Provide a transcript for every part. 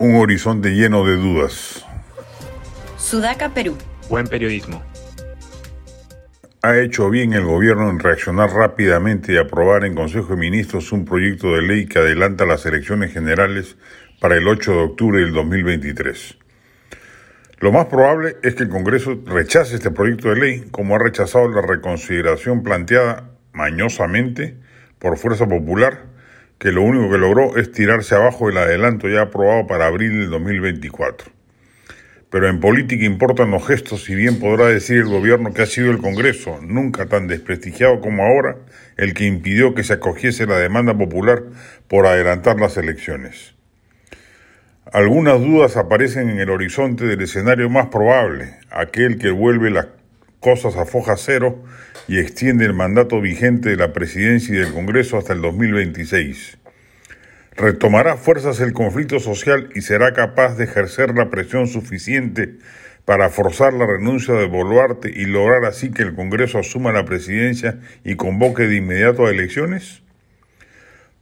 un horizonte lleno de dudas. Sudaca, Perú. Buen periodismo. Ha hecho bien el gobierno en reaccionar rápidamente y aprobar en Consejo de Ministros un proyecto de ley que adelanta las elecciones generales para el 8 de octubre del 2023. Lo más probable es que el Congreso rechace este proyecto de ley, como ha rechazado la reconsideración planteada mañosamente por Fuerza Popular que lo único que logró es tirarse abajo el adelanto ya aprobado para abril del 2024. Pero en política importan los gestos, si bien podrá decir el gobierno que ha sido el Congreso, nunca tan desprestigiado como ahora, el que impidió que se acogiese la demanda popular por adelantar las elecciones. Algunas dudas aparecen en el horizonte del escenario más probable, aquel que vuelve las cosas a foja cero y extiende el mandato vigente de la presidencia y del Congreso hasta el 2026. Retomará fuerzas el conflicto social y será capaz de ejercer la presión suficiente para forzar la renuncia de Boluarte y lograr así que el Congreso asuma la presidencia y convoque de inmediato a elecciones?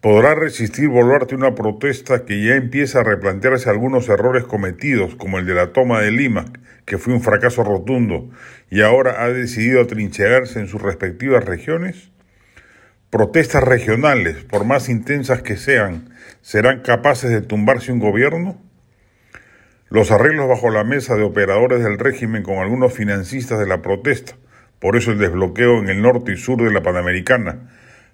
¿Podrá resistir Boluarte una protesta que ya empieza a replantearse algunos errores cometidos, como el de la toma de Lima, que fue un fracaso rotundo, y ahora ha decidido atrincherarse en sus respectivas regiones? ¿Protestas regionales, por más intensas que sean, serán capaces de tumbarse un gobierno? Los arreglos bajo la mesa de operadores del régimen con algunos financistas de la protesta, por eso el desbloqueo en el norte y sur de la Panamericana,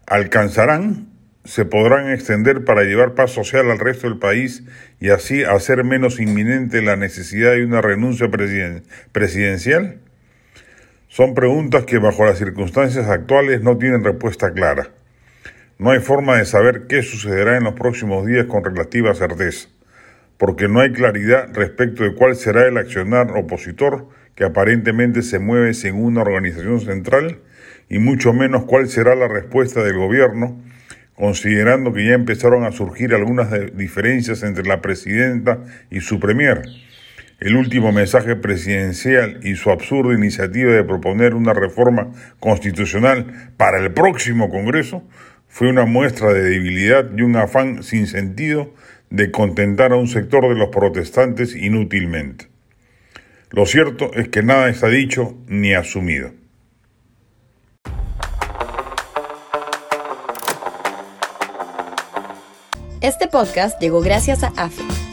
¿alcanzarán se podrán extender para llevar paz social al resto del país y así hacer menos inminente la necesidad de una renuncia presidencial? Son preguntas que bajo las circunstancias actuales no tienen respuesta clara. No hay forma de saber qué sucederá en los próximos días con relativa certeza, porque no hay claridad respecto de cuál será el accionar opositor que aparentemente se mueve sin una organización central y mucho menos cuál será la respuesta del gobierno considerando que ya empezaron a surgir algunas diferencias entre la presidenta y su premier. El último mensaje presidencial y su absurda iniciativa de proponer una reforma constitucional para el próximo Congreso fue una muestra de debilidad y un afán sin sentido de contentar a un sector de los protestantes inútilmente. Lo cierto es que nada está dicho ni asumido. Este podcast llegó gracias a AFE,